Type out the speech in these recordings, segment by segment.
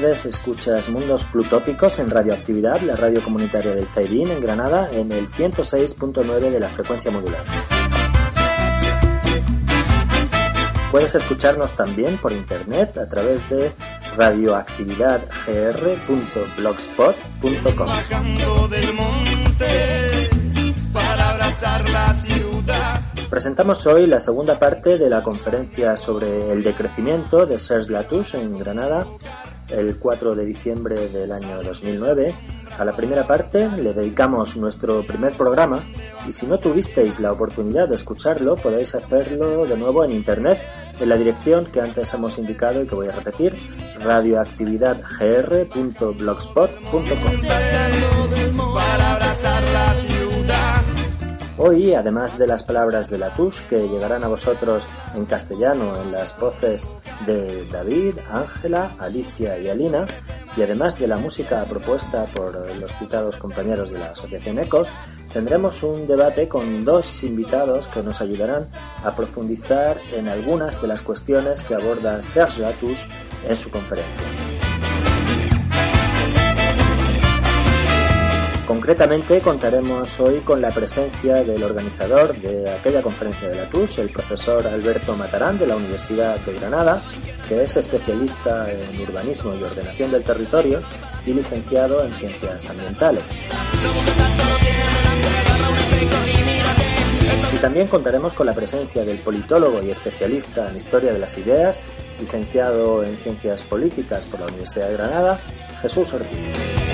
tardes. Escuchas Mundos Plutópicos en Radioactividad, la radio comunitaria del Zaidín en Granada, en el 106.9 de la frecuencia modular. Puedes escucharnos también por internet a través de radioactividadgr.blogspot.com. Os presentamos hoy la segunda parte de la conferencia sobre el decrecimiento de Serge Latouche en Granada el 4 de diciembre del año 2009. A la primera parte le dedicamos nuestro primer programa y si no tuvisteis la oportunidad de escucharlo podéis hacerlo de nuevo en internet en la dirección que antes hemos indicado y que voy a repetir radioactividadgr.blogspot.com Hoy, además de las palabras de Latouche que llegarán a vosotros en castellano en las voces de David, Ángela, Alicia y Alina, y además de la música propuesta por los citados compañeros de la Asociación ECOS, tendremos un debate con dos invitados que nos ayudarán a profundizar en algunas de las cuestiones que aborda Serge Latouche en su conferencia. Concretamente contaremos hoy con la presencia del organizador de aquella conferencia de la TUS, el profesor Alberto Matarán de la Universidad de Granada, que es especialista en urbanismo y ordenación del territorio y licenciado en ciencias ambientales. Y también contaremos con la presencia del politólogo y especialista en historia de las ideas, licenciado en ciencias políticas por la Universidad de Granada, Jesús Ortiz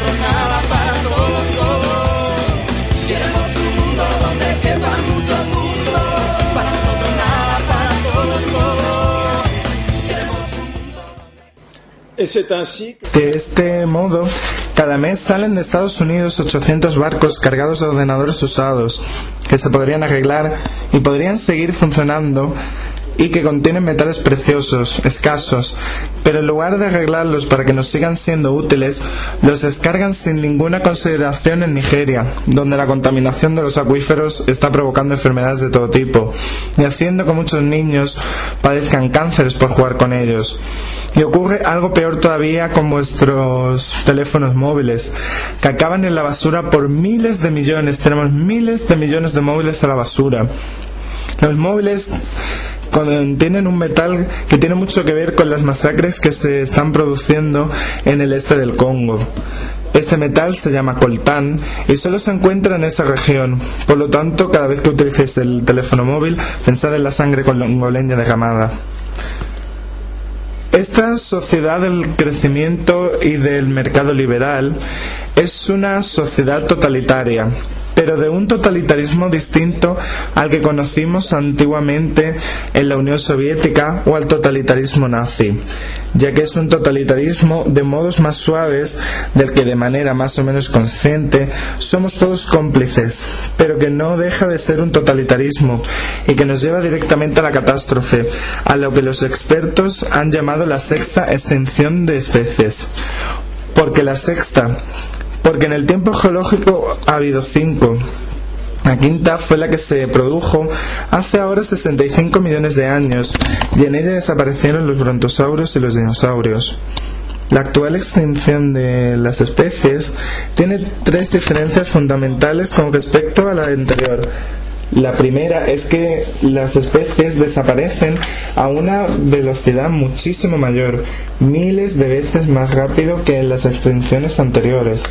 nosotros nada, para todos todos. Queremos un mundo donde quepan muchos mundos, para nosotros nada, para todos todos. Queremos un mundo. Es así de este modo, cada mes salen de Estados Unidos 800 barcos cargados de ordenadores usados que se podrían arreglar y podrían seguir funcionando y que contienen metales preciosos, escasos, pero en lugar de arreglarlos para que nos sigan siendo útiles, los descargan sin ninguna consideración en Nigeria, donde la contaminación de los acuíferos está provocando enfermedades de todo tipo y haciendo que muchos niños padezcan cánceres por jugar con ellos. Y ocurre algo peor todavía con vuestros teléfonos móviles, que acaban en la basura por miles de millones. Tenemos miles de millones de móviles a la basura. Los móviles contienen un metal que tiene mucho que ver con las masacres que se están produciendo en el este del Congo. Este metal se llama coltán y solo se encuentra en esa región. Por lo tanto, cada vez que utilicéis el teléfono móvil, pensad en la sangre congoleña derramada. Esta sociedad del crecimiento y del mercado liberal es una sociedad totalitaria pero de un totalitarismo distinto al que conocimos antiguamente en la Unión Soviética o al totalitarismo nazi, ya que es un totalitarismo de modos más suaves del que de manera más o menos consciente somos todos cómplices, pero que no deja de ser un totalitarismo y que nos lleva directamente a la catástrofe, a lo que los expertos han llamado la sexta extinción de especies. Porque la sexta porque en el tiempo geológico ha habido cinco. La quinta fue la que se produjo hace ahora 65 millones de años y en ella desaparecieron los brontosaurios y los dinosaurios. La actual extinción de las especies tiene tres diferencias fundamentales con respecto a la anterior. La primera es que las especies desaparecen a una velocidad muchísimo mayor, miles de veces más rápido que en las extinciones anteriores,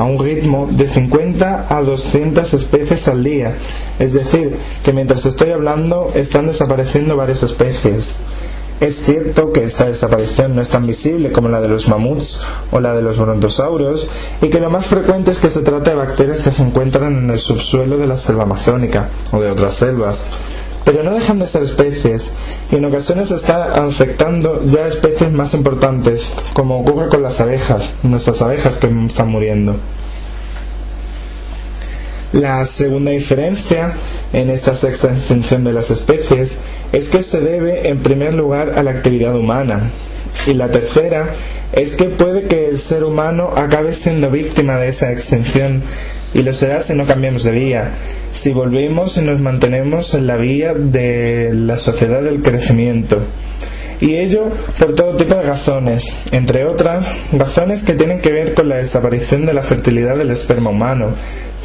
a un ritmo de 50 a 200 especies al día. Es decir, que mientras estoy hablando están desapareciendo varias especies. Es cierto que esta desaparición no es tan visible como la de los mamuts o la de los brontosaurios y que lo más frecuente es que se trata de bacterias que se encuentran en el subsuelo de la selva amazónica o de otras selvas. Pero no dejan de ser especies y en ocasiones está afectando ya especies más importantes, como ocurre con las abejas, nuestras abejas que están muriendo. La segunda diferencia en esta sexta extinción de las especies es que se debe en primer lugar a la actividad humana. Y la tercera es que puede que el ser humano acabe siendo víctima de esa extinción y lo será si no cambiamos de vía, si volvemos y nos mantenemos en la vía de la sociedad del crecimiento. y ello por todo tipo de razones, entre otras razones que tienen que ver con la desaparición de la fertilidad del esperma humano,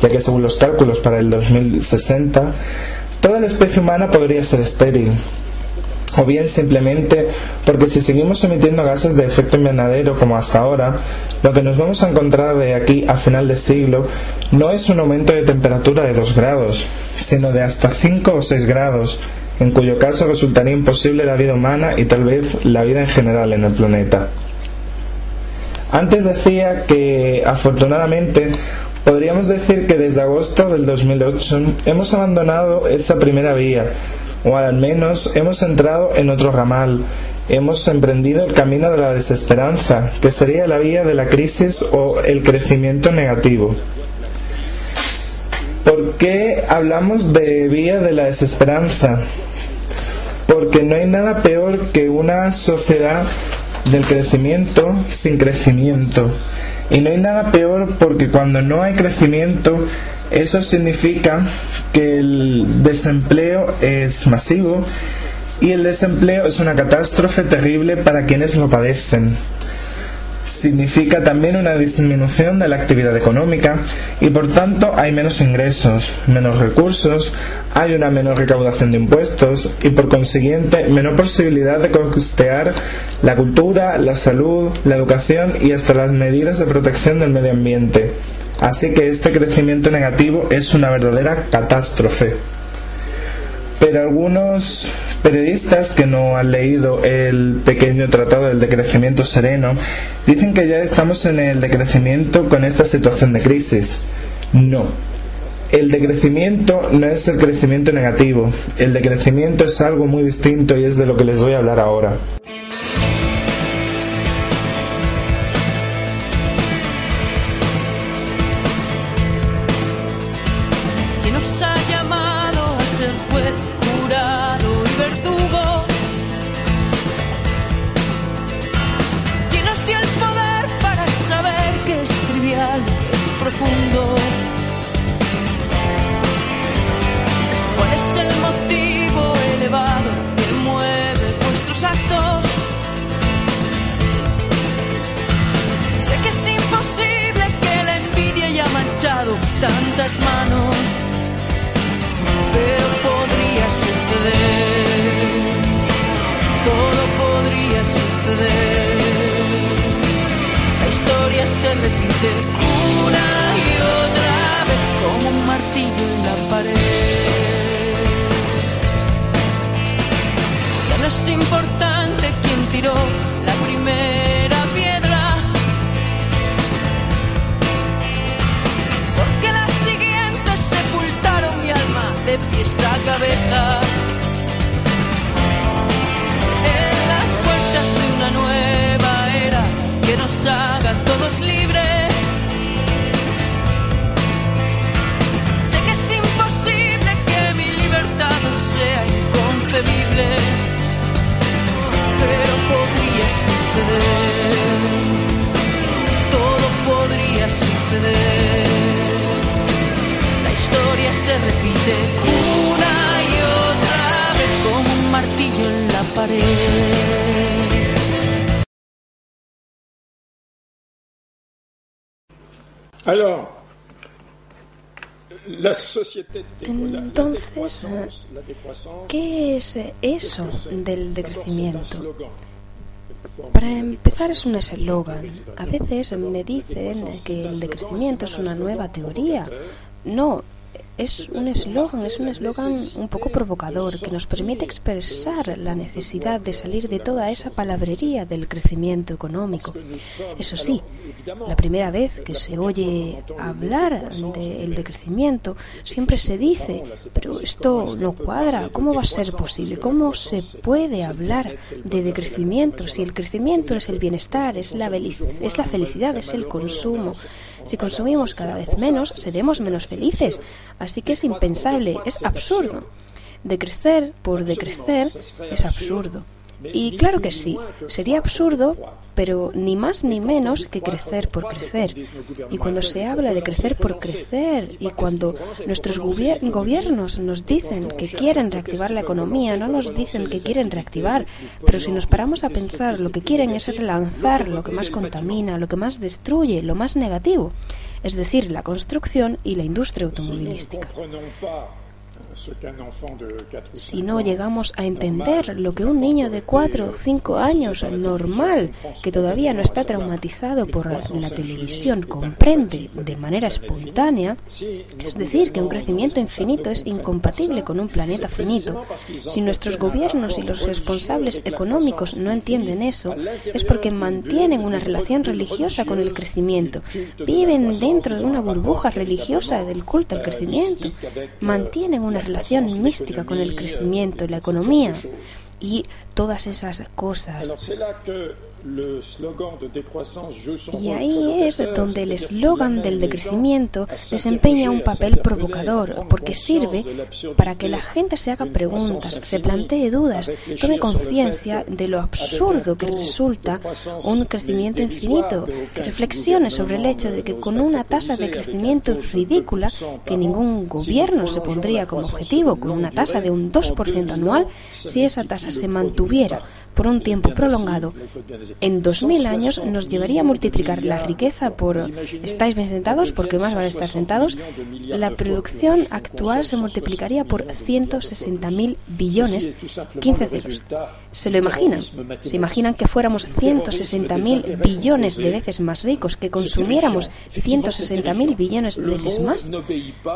ya que según los cálculos para el 2060, toda la especie humana podría ser estéril, o bien simplemente porque si seguimos emitiendo gases de efecto invernadero como hasta ahora, lo que nos vamos a encontrar de aquí a final de siglo no es un aumento de temperatura de 2 grados, sino de hasta 5 o 6 grados, en cuyo caso resultaría imposible la vida humana y tal vez la vida en general en el planeta. Antes decía que afortunadamente podríamos decir que desde agosto del 2008 hemos abandonado esa primera vía, o al menos hemos entrado en otro ramal, hemos emprendido el camino de la desesperanza, que sería la vía de la crisis o el crecimiento negativo. ¿Por qué hablamos de vía de la desesperanza? Porque no hay nada peor que una sociedad del crecimiento sin crecimiento. Y no hay nada peor porque cuando no hay crecimiento, eso significa que el desempleo es masivo y el desempleo es una catástrofe terrible para quienes lo padecen significa también una disminución de la actividad económica y por tanto hay menos ingresos, menos recursos, hay una menor recaudación de impuestos y por consiguiente menor posibilidad de costear la cultura, la salud, la educación y hasta las medidas de protección del medio ambiente. Así que este crecimiento negativo es una verdadera catástrofe. Pero algunos periodistas que no han leído el pequeño tratado del decrecimiento sereno dicen que ya estamos en el decrecimiento con esta situación de crisis. No. El decrecimiento no es el crecimiento negativo. El decrecimiento es algo muy distinto y es de lo que les voy a hablar ahora. Entonces, ¿qué es eso del decrecimiento? Para empezar es un eslogan. A veces me dicen que el decrecimiento es una nueva teoría. No, es un eslogan, es un eslogan un poco provocador que nos permite expresar la necesidad de salir de toda esa palabrería del crecimiento económico. Eso sí, la primera vez que se oye hablar del decrecimiento, siempre se dice, pero esto no cuadra, ¿cómo va a ser posible? ¿Cómo se puede hablar de decrecimiento si el crecimiento es el bienestar, es la, es la felicidad, es el consumo? Si consumimos cada vez menos, seremos menos felices. Así que es impensable, es absurdo. Decrecer por decrecer es absurdo. Y claro que sí, sería absurdo, pero ni más ni menos que crecer por crecer. Y cuando se habla de crecer por crecer y cuando nuestros gobiernos nos dicen que quieren reactivar la economía, no nos dicen que quieren reactivar, pero si nos paramos a pensar, lo que quieren es relanzar lo que más contamina, lo que más destruye, lo más negativo, es decir, la construcción y la industria automovilística. Si no llegamos a entender lo que un niño de 4 o 5 años normal, que todavía no está traumatizado por la televisión, comprende de manera espontánea, es decir, que un crecimiento infinito es incompatible con un planeta finito, si nuestros gobiernos y los responsables económicos no entienden eso, es porque mantienen una relación religiosa con el crecimiento, viven dentro de una burbuja religiosa del culto al crecimiento, mantienen una relación mística con el crecimiento, la economía y todas esas cosas. Y ahí es donde el eslogan del decrecimiento desempeña un papel provocador, porque sirve para que la gente se haga preguntas, se plantee dudas, tome conciencia de lo absurdo que resulta un crecimiento infinito, reflexione sobre el hecho de que con una tasa de crecimiento ridícula, que ningún gobierno se pondría como objetivo, con una tasa de un 2% anual, si esa tasa se mantuviera por un tiempo prolongado, en 2000 años nos llevaría a multiplicar la riqueza por, estáis bien sentados porque más van a estar sentados, la producción actual se multiplicaría por 160.000 billones, 15 ceros. ¿Se lo imaginan? ¿Se imaginan que fuéramos 160.000 billones de veces más ricos, que consumiéramos 160.000 billones de veces más?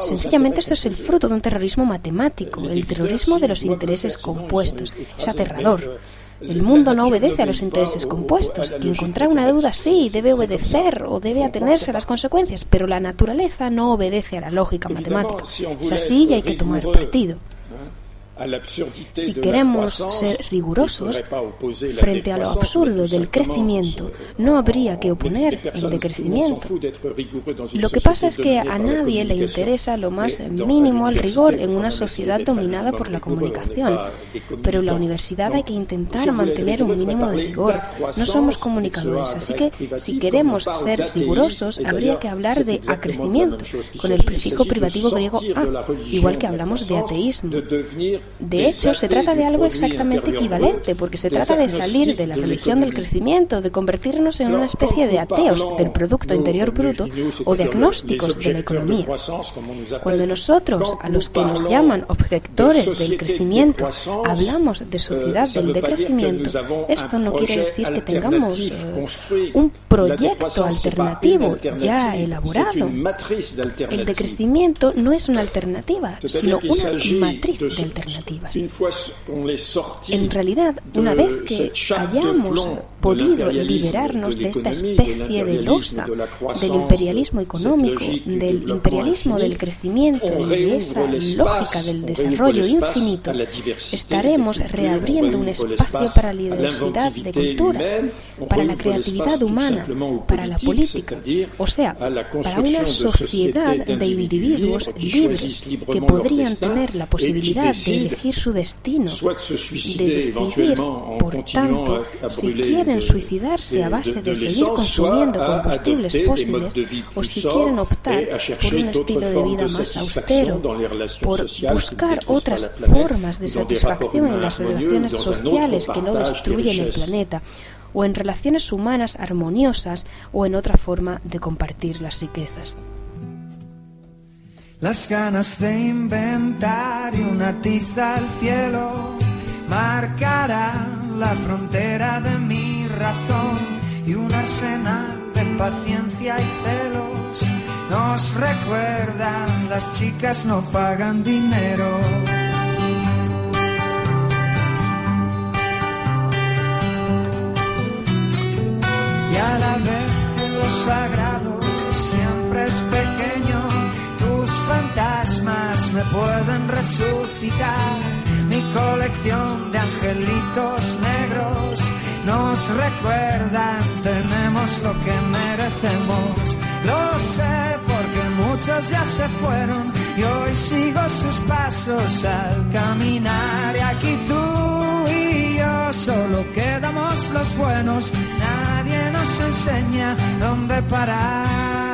Sencillamente esto es el fruto de un terrorismo matemático, el terrorismo de los intereses compuestos. Es aterrador. El mundo no obedece a los intereses compuestos. Quien contrae una deuda sí debe obedecer o debe atenerse a las consecuencias, pero la naturaleza no obedece a la lógica matemática. Es así y hay que tomar partido. Si queremos ser rigurosos frente a lo absurdo del crecimiento, no habría que oponer el decrecimiento. Lo que pasa es que a nadie le interesa lo más mínimo el rigor en una sociedad dominada por la comunicación. Pero en la universidad hay que intentar mantener un mínimo de rigor. No somos comunicadores, así que si queremos ser rigurosos, habría que hablar de acrecimiento, con el prefijo privativo griego a, igual que hablamos de ateísmo. De hecho, se trata de algo exactamente equivalente, porque se trata de salir de la religión del crecimiento, de convertirnos en una especie de ateos del Producto Interior Bruto o de agnósticos de la economía. Cuando nosotros, a los que nos llaman objetores del crecimiento, hablamos de sociedad del decrecimiento, esto no quiere decir que tengamos eh, un proyecto alternativo ya elaborado. El decrecimiento no es una alternativa, sino una matriz de alternativas. En realidad, una vez que hayamos podido liberarnos de esta especie de losa del imperialismo económico, del imperialismo del crecimiento y de esa lógica del desarrollo infinito, estaremos reabriendo un espacio para la diversidad de culturas, para la creatividad humana, para la política, o sea, para una sociedad de individuos libres que podrían tener la posibilidad de elegir su destino, de decidir, por tanto, si quieren suicidarse a base de seguir consumiendo combustibles fósiles o si quieren optar por un estilo de vida más austero, por buscar otras formas de satisfacción en las relaciones sociales que no destruyen el planeta o en relaciones humanas armoniosas o en otra forma de compartir las riquezas. Las ganas de inventar y una tiza al cielo marcará la frontera de mi razón y un arsenal de paciencia y celos nos recuerdan las chicas no pagan dinero. Y a la vez que lo sagrado siempre es pequeño, tus fantasmas me pueden resucitar. Colección de angelitos negros nos recuerdan, tenemos lo que merecemos. Lo sé porque muchos ya se fueron y hoy sigo sus pasos al caminar. Y aquí tú y yo solo quedamos los buenos, nadie nos enseña dónde parar.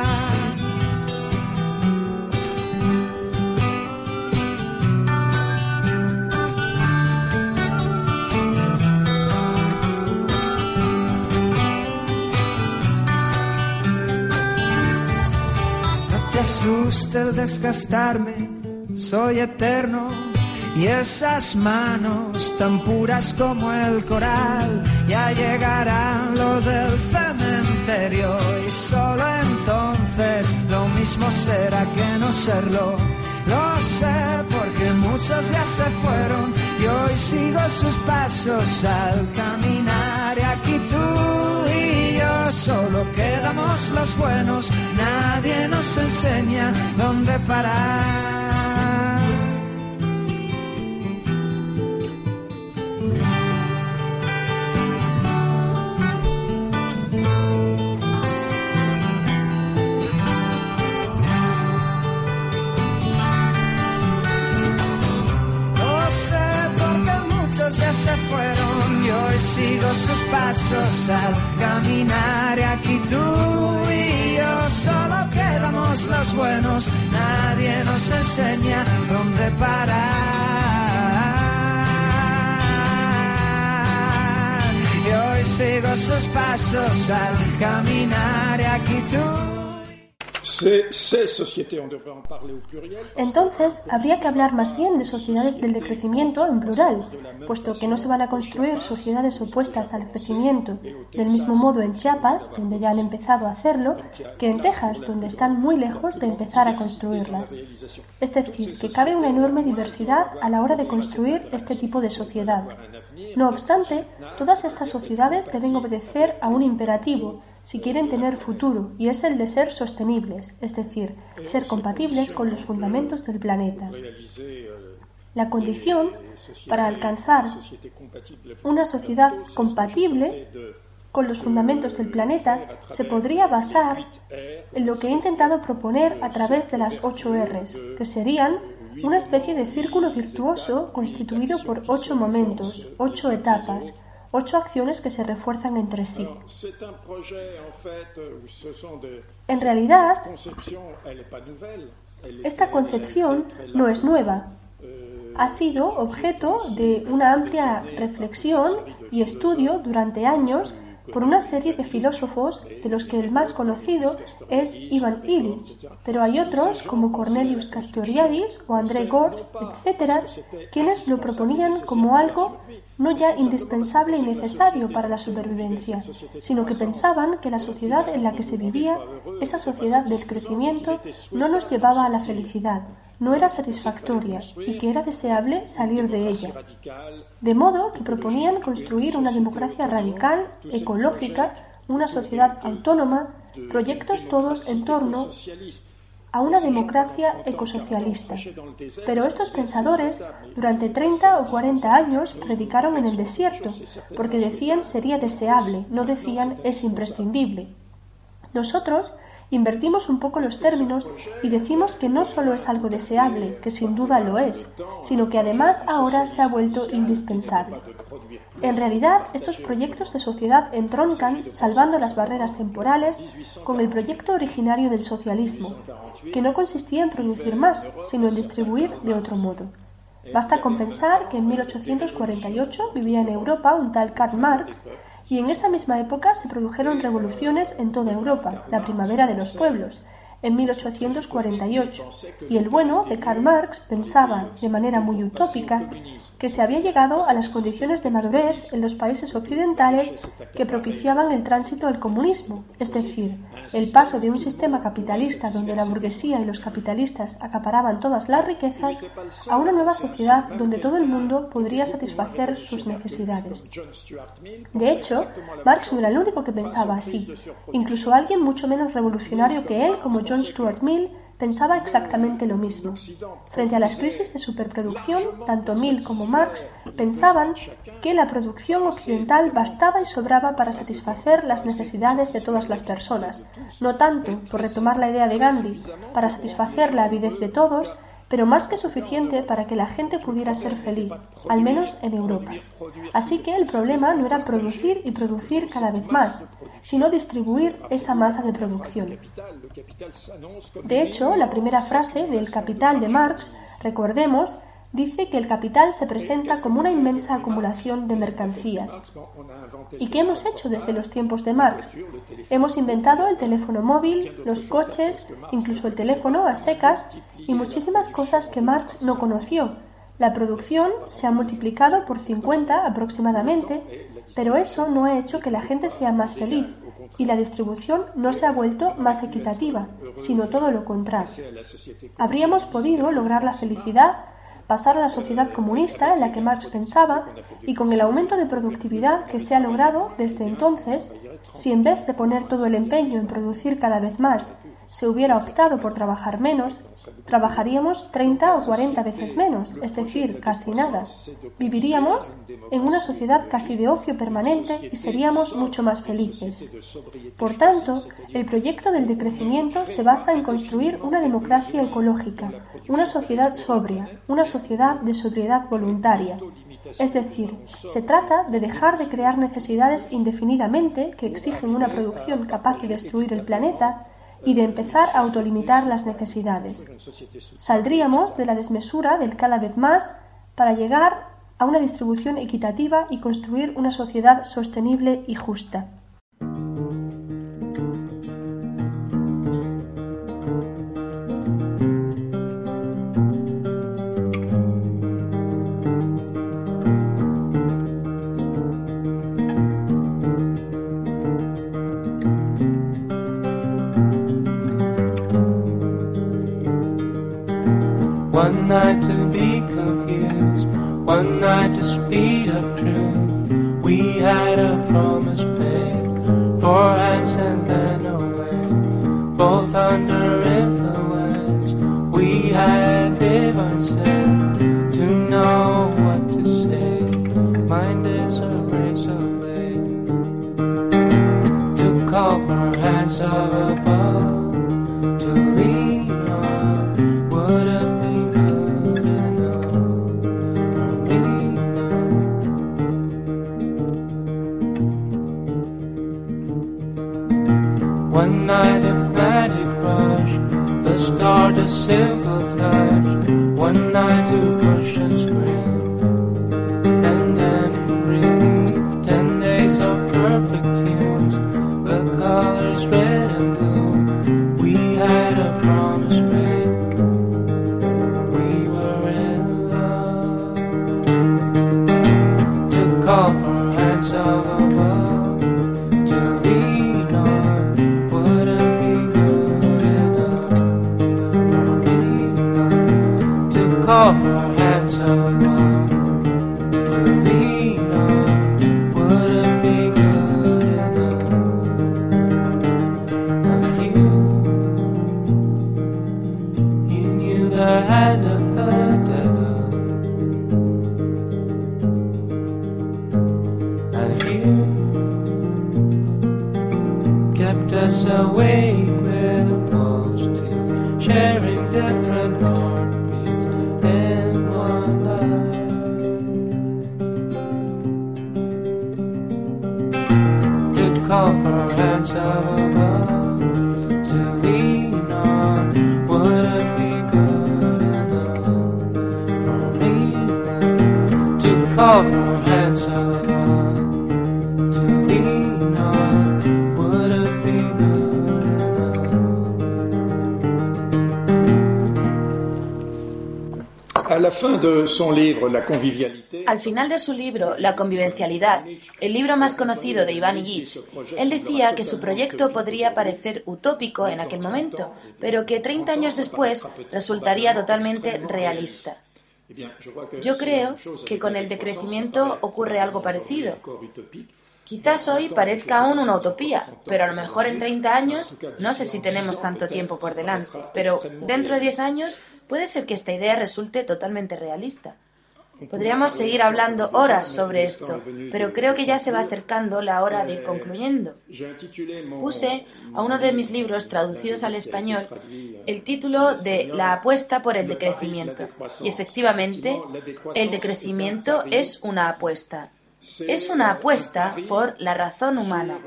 El desgastarme, soy eterno. Y esas manos tan puras como el coral, ya llegarán lo del cementerio y solo entonces lo mismo será que no serlo. Lo sé porque muchos ya se fueron y hoy sigo sus pasos al caminar y aquí solo quedamos los buenos, nadie nos enseña dónde parar. Sus pasos al caminar. Aquí tú y yo solo quedamos los buenos, nadie nos enseña dónde parar. Y hoy sigo sus pasos al caminar. Aquí tú entonces, habría que hablar más bien de sociedades del decrecimiento en plural, puesto que no se van a construir sociedades opuestas al crecimiento del mismo modo en Chiapas, donde ya han empezado a hacerlo, que en Texas, donde están muy lejos de empezar a construirlas. Es decir, que cabe una enorme diversidad a la hora de construir este tipo de sociedad. No obstante, todas estas sociedades deben obedecer a un imperativo, si quieren tener futuro, y es el de ser sostenibles, es decir, ser compatibles con los fundamentos del planeta. La condición para alcanzar una sociedad compatible con los fundamentos del planeta se podría basar en lo que he intentado proponer a través de las ocho Rs, que serían una especie de círculo virtuoso constituido por ocho momentos, ocho etapas, ocho acciones que se refuerzan entre sí. En realidad, esta concepción no es nueva. Ha sido objeto de una amplia reflexión y estudio durante años por una serie de filósofos, de los que el más conocido es Ivan Illich, pero hay otros como Cornelius Castoriadis o André Gortz, etc., quienes lo proponían como algo no ya indispensable y necesario para la supervivencia, sino que pensaban que la sociedad en la que se vivía, esa sociedad del crecimiento, no nos llevaba a la felicidad, no era satisfactoria y que era deseable salir de ella. De modo que proponían construir una democracia radical, ecológica, una sociedad autónoma, proyectos todos en torno a una democracia ecosocialista. Pero estos pensadores durante 30 o 40 años predicaron en el desierto, porque decían sería deseable, no decían es imprescindible. Nosotros Invertimos un poco los términos y decimos que no solo es algo deseable, que sin duda lo es, sino que además ahora se ha vuelto indispensable. En realidad, estos proyectos de sociedad entroncan, salvando las barreras temporales, con el proyecto originario del socialismo, que no consistía en producir más, sino en distribuir de otro modo. Basta con pensar que en 1848 vivía en Europa un tal Karl Marx y en esa misma época se produjeron revoluciones en toda Europa, la primavera de los pueblos, en 1848, y el bueno de Karl Marx pensaba, de manera muy utópica, que se había llegado a las condiciones de madurez en los países occidentales que propiciaban el tránsito al comunismo, es decir, el paso de un sistema capitalista donde la burguesía y los capitalistas acaparaban todas las riquezas a una nueva sociedad donde todo el mundo podría satisfacer sus necesidades. De hecho, Marx no era el único que pensaba así. Incluso alguien mucho menos revolucionario que él, como John Stuart Mill, pensaba exactamente lo mismo. Frente a las crisis de superproducción, tanto Mill como Marx pensaban que la producción occidental bastaba y sobraba para satisfacer las necesidades de todas las personas, no tanto, por retomar la idea de Gandhi, para satisfacer la avidez de todos, pero más que suficiente para que la gente pudiera ser feliz, al menos en Europa. Así que el problema no era producir y producir cada vez más, sino distribuir esa masa de producción. De hecho, la primera frase del Capital de Marx, recordemos, dice que el capital se presenta como una inmensa acumulación de mercancías. ¿Y qué hemos hecho desde los tiempos de Marx? Hemos inventado el teléfono móvil, los coches, incluso el teléfono a secas y muchísimas cosas que Marx no conoció. La producción se ha multiplicado por 50 aproximadamente, pero eso no ha hecho que la gente sea más feliz y la distribución no se ha vuelto más equitativa, sino todo lo contrario. Habríamos podido lograr la felicidad pasar a la sociedad comunista en la que Marx pensaba y con el aumento de productividad que se ha logrado desde entonces, si en vez de poner todo el empeño en producir cada vez más, se hubiera optado por trabajar menos, trabajaríamos 30 o 40 veces menos, es decir, casi nada. Viviríamos en una sociedad casi de ocio permanente y seríamos mucho más felices. Por tanto, el proyecto del decrecimiento se basa en construir una democracia ecológica, una sociedad sobria, una sociedad de sobriedad voluntaria. Es decir, se trata de dejar de crear necesidades indefinidamente que exigen una producción capaz de destruir el planeta y de empezar a autolimitar las necesidades. Saldríamos de la desmesura del cada vez más para llegar a una distribución equitativa y construir una sociedad sostenible y justa. Under influence. We had sense to know what to say. Mind is a razor blade to call for hands of above a simple touch. One night to push and Al final de su libro, La convivencialidad, el libro más conocido de Iván Illich, él decía que su proyecto podría parecer utópico en aquel momento, pero que 30 años después resultaría totalmente realista. Yo creo que con el decrecimiento ocurre algo parecido. Quizás hoy parezca aún una utopía, pero a lo mejor en 30 años, no sé si tenemos tanto tiempo por delante, pero dentro de 10 años puede ser que esta idea resulte totalmente realista. Podríamos seguir hablando horas sobre esto, pero creo que ya se va acercando la hora de ir concluyendo. Puse a uno de mis libros traducidos al español el título de La apuesta por el decrecimiento. Y efectivamente, el decrecimiento es una apuesta. Es una apuesta por la razón humana,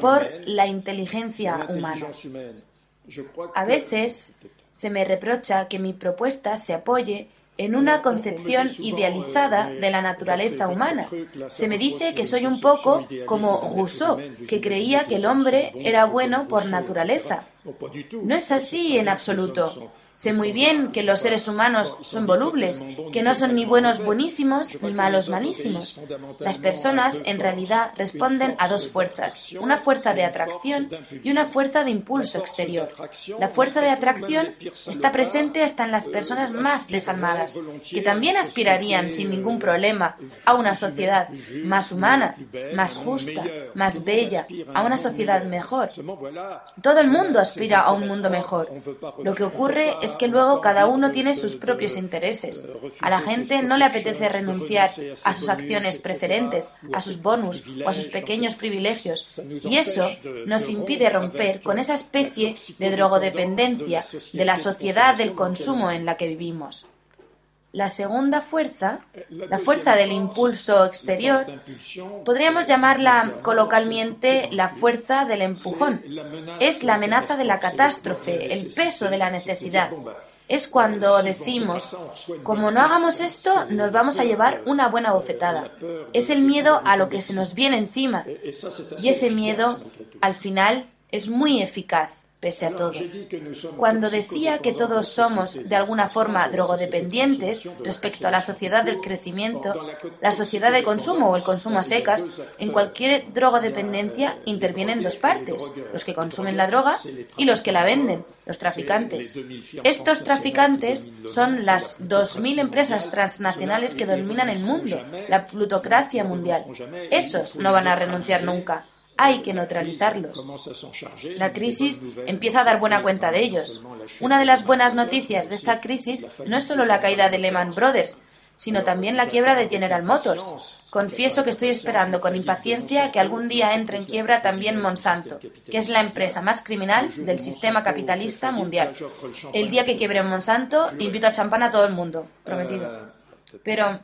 por la inteligencia humana. A veces se me reprocha que mi propuesta se apoye en una concepción idealizada de la naturaleza humana. Se me dice que soy un poco como Rousseau, que creía que el hombre era bueno por naturaleza. No es así en absoluto. Sé muy bien que los seres humanos son volubles, que no son ni buenos buenísimos ni malos malísimos. Las personas en realidad responden a dos fuerzas, una fuerza de atracción y una fuerza de impulso exterior. La fuerza de atracción está presente hasta en las personas más desalmadas, que también aspirarían sin ningún problema a una sociedad más humana, más justa, más bella, a una sociedad mejor. Todo el mundo aspira a un mundo mejor. Lo que ocurre es que luego cada uno tiene sus propios intereses. A la gente no le apetece renunciar a sus acciones preferentes, a sus bonus o a sus pequeños privilegios. Y eso nos impide romper con esa especie de drogodependencia de la sociedad del consumo en la que vivimos. La segunda fuerza, la fuerza del impulso exterior, podríamos llamarla coloquialmente la fuerza del empujón. Es la amenaza de la catástrofe, el peso de la necesidad. Es cuando decimos, como no hagamos esto, nos vamos a llevar una buena bofetada. Es el miedo a lo que se nos viene encima. Y ese miedo, al final, es muy eficaz pese a todo. Cuando decía que todos somos de alguna forma drogodependientes respecto a la sociedad del crecimiento, la sociedad de consumo o el consumo a secas, en cualquier drogodependencia intervienen dos partes, los que consumen la droga y los que la venden, los traficantes. Estos traficantes son las 2.000 empresas transnacionales que dominan el mundo, la plutocracia mundial. Esos no van a renunciar nunca hay que neutralizarlos. La crisis empieza a dar buena cuenta de ellos. Una de las buenas noticias de esta crisis no es solo la caída de Lehman Brothers, sino también la quiebra de General Motors. Confieso que estoy esperando con impaciencia que algún día entre en quiebra también Monsanto, que es la empresa más criminal del sistema capitalista mundial. El día que quiebre Monsanto, invito a champán a todo el mundo, prometido. Pero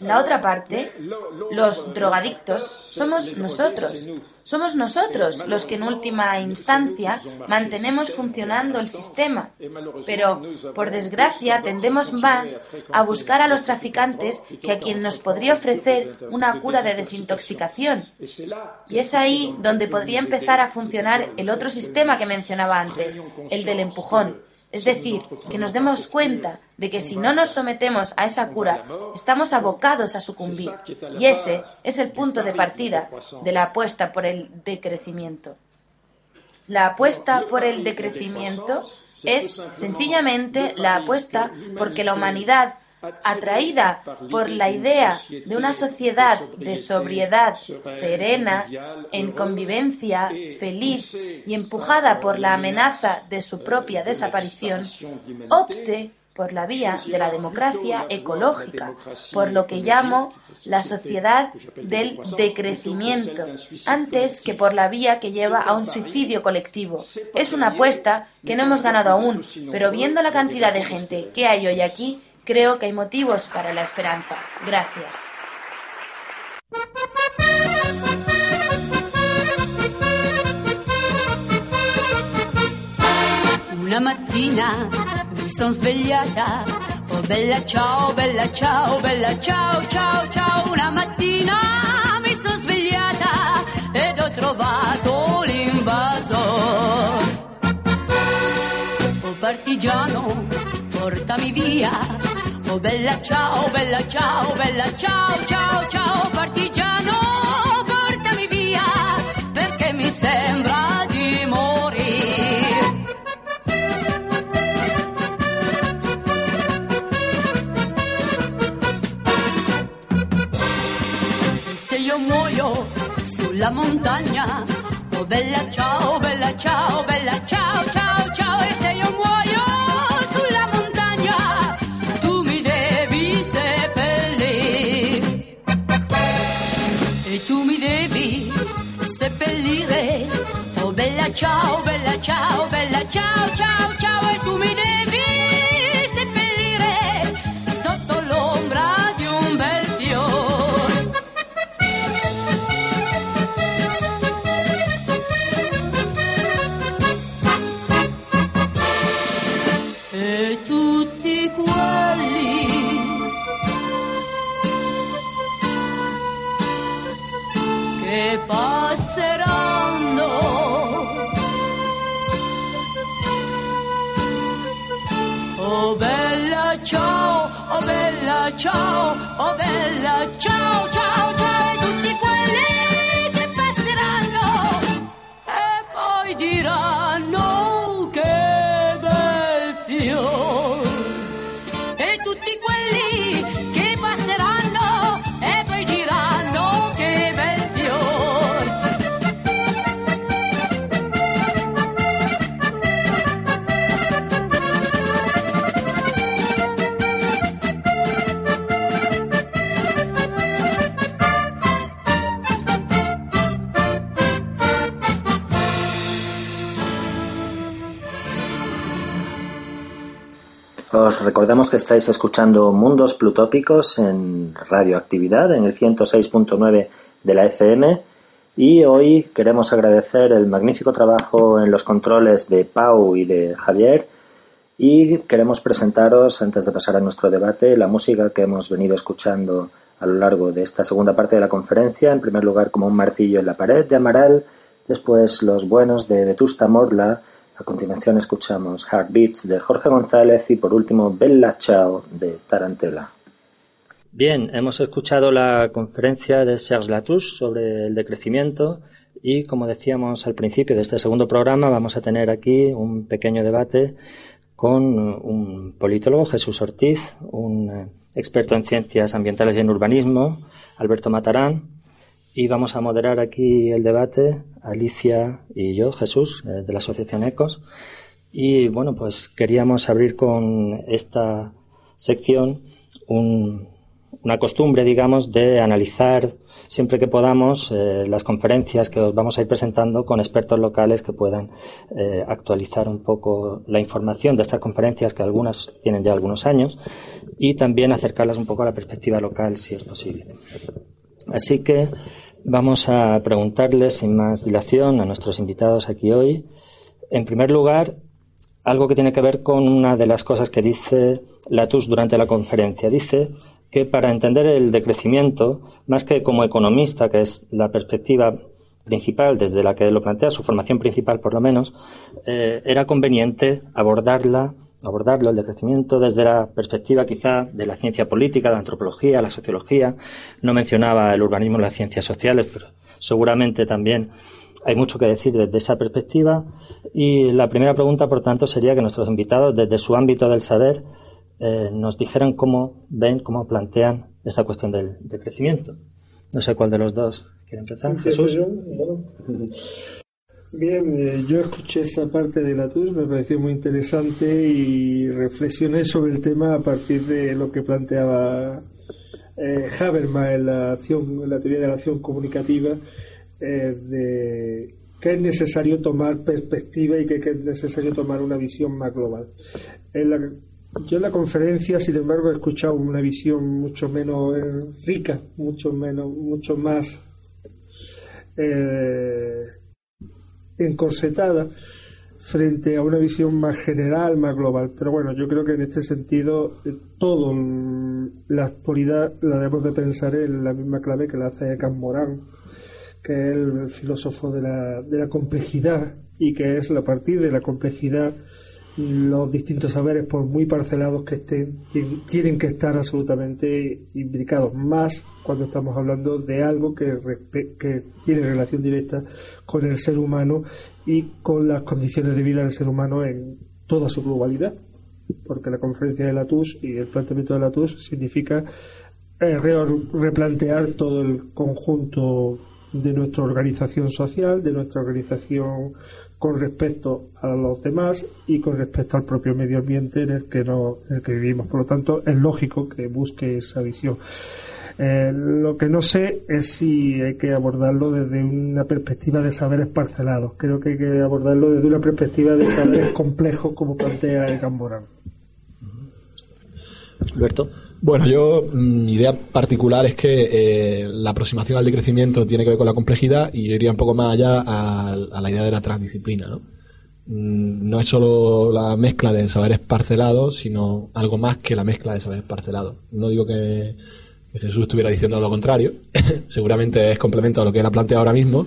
la otra parte, los drogadictos, somos nosotros. Somos nosotros los que en última instancia mantenemos funcionando el sistema. Pero, por desgracia, tendemos más a buscar a los traficantes que a quien nos podría ofrecer una cura de desintoxicación. Y es ahí donde podría empezar a funcionar el otro sistema que mencionaba antes, el del empujón es decir, que nos demos cuenta de que si no nos sometemos a esa cura, estamos abocados a sucumbir. Y ese es el punto de partida de la apuesta por el decrecimiento. La apuesta por el decrecimiento es sencillamente la apuesta porque la humanidad atraída por la idea de una sociedad de sobriedad serena, en convivencia, feliz y empujada por la amenaza de su propia desaparición, opte por la vía de la democracia ecológica, por lo que llamo la sociedad del decrecimiento, antes que por la vía que lleva a un suicidio colectivo. Es una apuesta que no hemos ganado aún, pero viendo la cantidad de gente que hay hoy aquí, creo que hay motivos para la esperanza. Gracias. Una mattina mi sono svegliata, oh bella ciao, bella ciao, bella ciao, ciao, ciao. Una mattina mi sono svegliata ed ho trovato l'invasor. Oh partigiano, portami via. Oh bella ciao, bella ciao, bella ciao, ciao, ciao, partigiano, portami via, perché mi sembra di morire. E se io muoio sulla montagna, oh bella ciao, bella ciao, bella ciao, ciao, ciao, que estáis escuchando Mundos Plutópicos en Radioactividad, en el 106.9 de la FM. Y hoy queremos agradecer el magnífico trabajo en los controles de Pau y de Javier. Y queremos presentaros, antes de pasar a nuestro debate, la música que hemos venido escuchando a lo largo de esta segunda parte de la conferencia. En primer lugar, como un martillo en la pared de Amaral. Después, Los Buenos de Vetusta Morla. A continuación escuchamos Heartbeats de Jorge González y por último Bella Ciao de Tarantela. Bien, hemos escuchado la conferencia de Serge Latouche sobre el decrecimiento y como decíamos al principio de este segundo programa vamos a tener aquí un pequeño debate con un politólogo, Jesús Ortiz, un experto en ciencias ambientales y en urbanismo, Alberto Matarán, y vamos a moderar aquí el debate, Alicia y yo, Jesús, eh, de la Asociación ECOS. Y bueno, pues queríamos abrir con esta sección un- una costumbre, digamos, de analizar siempre que podamos eh, las conferencias que os vamos a ir presentando con expertos locales que puedan eh, actualizar un poco la información de estas conferencias, que algunas tienen ya algunos años, y también acercarlas un poco a la perspectiva local, si es posible. Así que vamos a preguntarles sin más dilación a nuestros invitados aquí hoy. En primer lugar, algo que tiene que ver con una de las cosas que dice Latus durante la conferencia. Dice que para entender el decrecimiento, más que como economista, que es la perspectiva principal desde la que lo plantea, su formación principal por lo menos, eh, era conveniente abordarla, abordarlo, el decrecimiento, desde la perspectiva quizá de la ciencia política, de la antropología, la sociología. No mencionaba el urbanismo en las ciencias sociales, pero seguramente también hay mucho que decir desde esa perspectiva. Y la primera pregunta, por tanto, sería que nuestros invitados, desde su ámbito del saber, eh, nos dijeran cómo ven, cómo plantean esta cuestión del, del crecimiento. No sé cuál de los dos quiere empezar. Jesús. Bien, eh, yo escuché esa parte de la TUS, me pareció muy interesante y reflexioné sobre el tema a partir de lo que planteaba eh, Habermas en la, acción, en la teoría de la acción comunicativa, eh, de que es necesario tomar perspectiva y que, que es necesario tomar una visión más global. En la- yo en la conferencia, sin embargo, he escuchado una visión mucho menos eh, rica, mucho menos, mucho más eh, encorsetada frente a una visión más general, más global. Pero bueno, yo creo que en este sentido eh, todo el- la actualidad la debemos de pensar en la misma clave que la hace Kant Morán, que es el filósofo de la, de la complejidad y que es a partir de la complejidad los distintos saberes, por muy parcelados que estén, tien- tienen que estar absolutamente imbricados, más cuando estamos hablando de algo que, que tiene relación directa con el ser humano y con las condiciones de vida del ser humano en toda su globalidad. Porque la conferencia de la TUS y el planteamiento de la TUS significa eh, re- replantear todo el conjunto de nuestra organización social, de nuestra organización con respecto a los demás y con respecto al propio medio ambiente en el que, no, en el que vivimos. Por lo tanto, es lógico que busque esa visión. Eh, lo que no sé es si hay que abordarlo desde una perspectiva de saberes parcelados. Creo que hay que abordarlo desde una perspectiva de saberes complejos, como plantea el Gamborán. Alberto. Bueno, yo, mm, mi idea particular es que eh, la aproximación al decrecimiento tiene que ver con la complejidad y yo iría un poco más allá a, la idea de la transdisciplina, ¿no? Mm, No es solo la mezcla de saberes parcelados, sino algo más que la mezcla de saberes parcelados. No digo que, Jesús estuviera diciendo lo contrario, seguramente es complemento a lo que él ha planteado ahora mismo.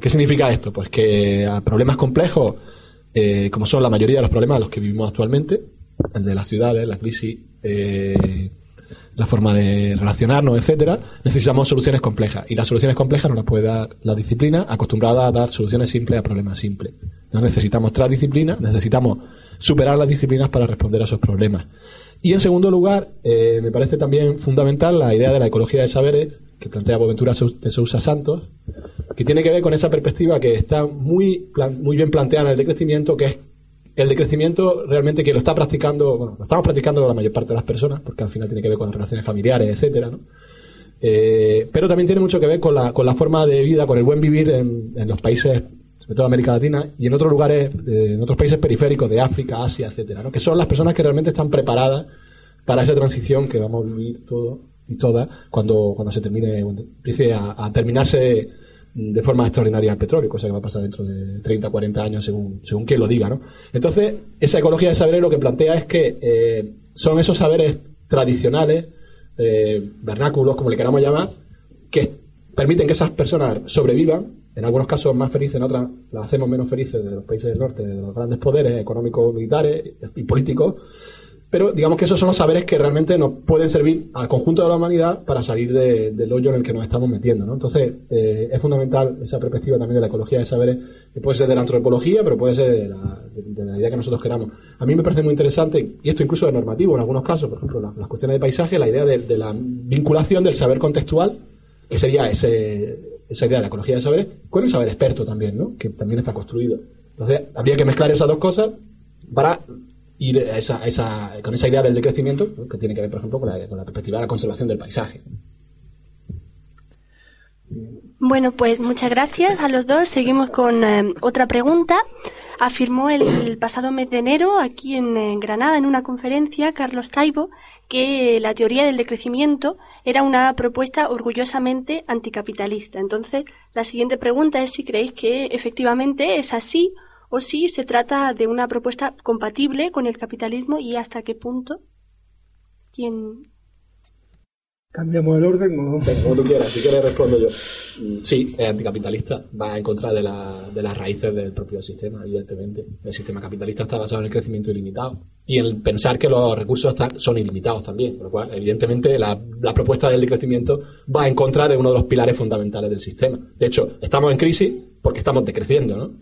¿Qué significa esto? Pues que a problemas complejos, eh, como son la mayoría de los problemas los que vivimos actualmente, el de las ciudades, la crisis, eh, la forma de relacionarnos, etcétera, necesitamos soluciones complejas. Y las soluciones complejas nos las puede dar la disciplina acostumbrada a dar soluciones simples a problemas simples. No necesitamos disciplinas, necesitamos superar las disciplinas para responder a esos problemas. Y en segundo lugar, eh, me parece también fundamental la idea de la ecología de saberes que plantea Boventura de Sousa Santos, que tiene que ver con esa perspectiva que está muy, muy bien planteada en el decrecimiento, que es el decrecimiento realmente que lo está practicando, bueno, lo estamos practicando la mayor parte de las personas, porque al final tiene que ver con las relaciones familiares, etcétera, ¿no? Eh, pero también tiene mucho que ver con la, con la forma de vida, con el buen vivir en, los países, sobre todo América Latina, y en otros lugares, en otros países periféricos de África, Asia, etcétera, ¿no? Que son las personas que realmente están preparadas para esa transición que vamos a vivir todo y todas cuando, cuando se termine, empiece a terminarse de forma extraordinaria al petróleo, cosa que va a pasar dentro de 30, 40 años, según, según quien lo diga. ¿no? Entonces, esa ecología de saberes lo que plantea es que eh, son esos saberes tradicionales, eh, vernáculos, como le queramos llamar, que permiten que esas personas sobrevivan, en algunos casos más felices, en otras las hacemos menos felices de los países del norte, de los grandes poderes económicos, militares y políticos, pero digamos que esos son los saberes que realmente nos pueden servir al conjunto de la humanidad para salir del hoyo en el que nos estamos metiendo. ¿no? Entonces, eh, es fundamental esa perspectiva también de la ecología de saberes, que puede ser de la antropología, pero puede ser de la, idea que nosotros queramos. A mí me parece muy interesante, y esto incluso es normativo en algunos casos, por ejemplo, las, cuestiones de paisaje, la idea de, la vinculación del saber contextual, que sería ese, esa idea de la ecología de saberes, con el saber experto también, ¿no? que también está construido. Entonces, habría que mezclar esas dos cosas para ir esa, esa, con esa idea del decrecimiento, que tiene que ver, por ejemplo, con la, con la perspectiva de la conservación del paisaje. Bueno, pues muchas gracias a los dos. Seguimos con eh, otra pregunta. Afirmó el, pasado mes de enero aquí en, Granada en una conferencia Carlos Taibo que la teoría del decrecimiento era una propuesta orgullosamente anticapitalista. Entonces, la siguiente pregunta es si creéis que efectivamente es así o si se trata de una propuesta compatible con el capitalismo y hasta qué punto. ¿Quién? ¿Cambiamos el orden o Como tú quieras, si quieres respondo yo. Mm, sí, es anticapitalista, va en contra de, la, de las raíces del propio sistema, evidentemente. El sistema capitalista está basado en el crecimiento ilimitado y en pensar que los recursos están, son ilimitados también, por lo cual, evidentemente, la, la propuesta del decrecimiento va en contra de uno de los pilares fundamentales del sistema. De hecho, estamos en crisis porque estamos decreciendo, ¿no?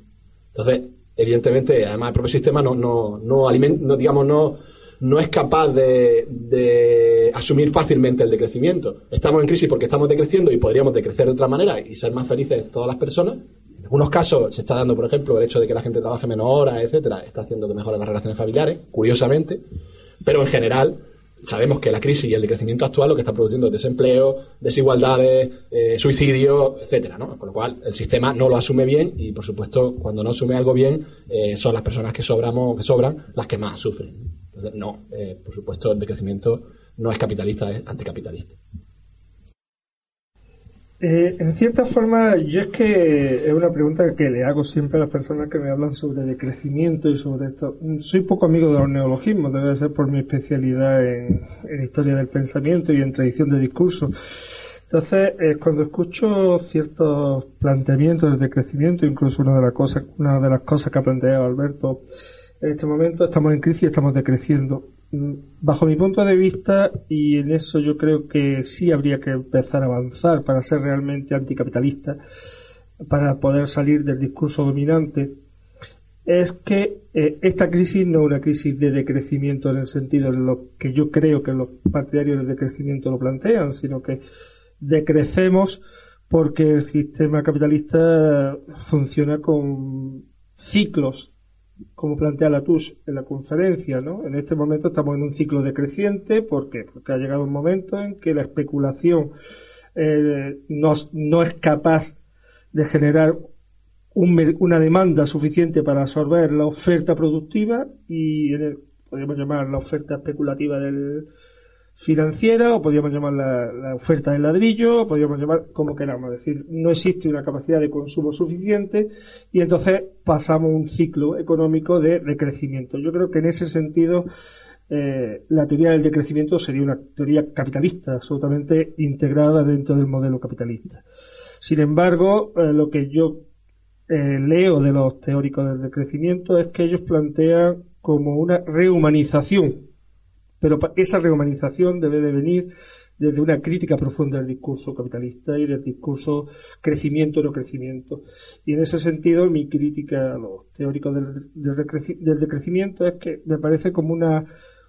Entonces, evidentemente, además el propio sistema no, no, no, digamos, no, no es capaz de, asumir fácilmente el decrecimiento. Estamos en crisis porque estamos decreciendo y podríamos decrecer de otra manera y ser más felices todas las personas. En algunos casos se está dando, por ejemplo, el hecho de que la gente trabaje menos horas, etcétera, está haciendo que mejoren las relaciones familiares, curiosamente. Pero en general, sabemos que la crisis y el decrecimiento actual lo que está produciendo es desempleo, desigualdades, eh, suicidio, etcétera. Con lo cual el sistema no lo asume bien y por supuesto cuando no asume algo bien eh, son las personas que sobramos, que sobran las que más sufren. Entonces no, eh, por supuesto el decrecimiento no es capitalista, es anticapitalista. Eh, en cierta forma, yo es que es una pregunta que le hago siempre a las personas que me hablan sobre decrecimiento y sobre esto. Soy poco amigo de los neologismos, debe ser por mi especialidad en, historia del pensamiento y en tradición de discurso. Entonces, eh, cuando escucho ciertos planteamientos de decrecimiento, incluso una de las cosas, una de las cosas que ha planteado Alberto, en este momento estamos en crisis y estamos decreciendo. Mm, bajo mi punto de vista, y en eso yo creo que sí habría que empezar a avanzar para ser realmente anticapitalista, para poder salir del discurso dominante, es que eh, esta crisis no es una crisis de decrecimiento en el sentido de lo que yo creo que los partidarios del decrecimiento lo plantean, sino que decrecemos porque el sistema capitalista funciona con ciclos como plantea la TUS en la conferencia, ¿no? En este momento estamos en un ciclo decreciente, ¿por qué? Porque ha llegado un momento en que la especulación eh, no, es capaz de generar una demanda suficiente para absorber la oferta productiva y podríamos llamar la oferta especulativa del, financiera, o podríamos llamar la, oferta del ladrillo, o podríamos llamar como queramos. Es decir, no existe una capacidad de consumo suficiente y entonces pasamos un ciclo económico de decrecimiento. Yo creo que en ese sentido eh, la teoría del decrecimiento sería una teoría capitalista, absolutamente integrada dentro del modelo capitalista. Sin embargo, eh, lo que yo eh, leo de los teóricos del decrecimiento es que ellos plantean como una rehumanización, pero esa rehumanización debe de venir desde una crítica profunda del discurso capitalista y del discurso crecimiento no crecimiento. Y en ese sentido mi crítica a los teóricos del, del decrecimiento es que me parece como una,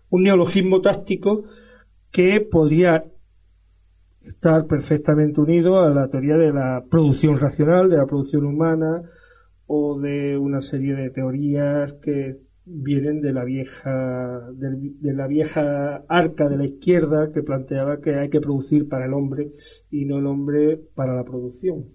un neologismo táctico que podría estar perfectamente unido a la teoría de la producción racional, de la producción humana o de una serie de teorías que vienen de la vieja del- de la vieja arca de la izquierda que planteaba que hay que producir para el hombre y no el hombre para la producción.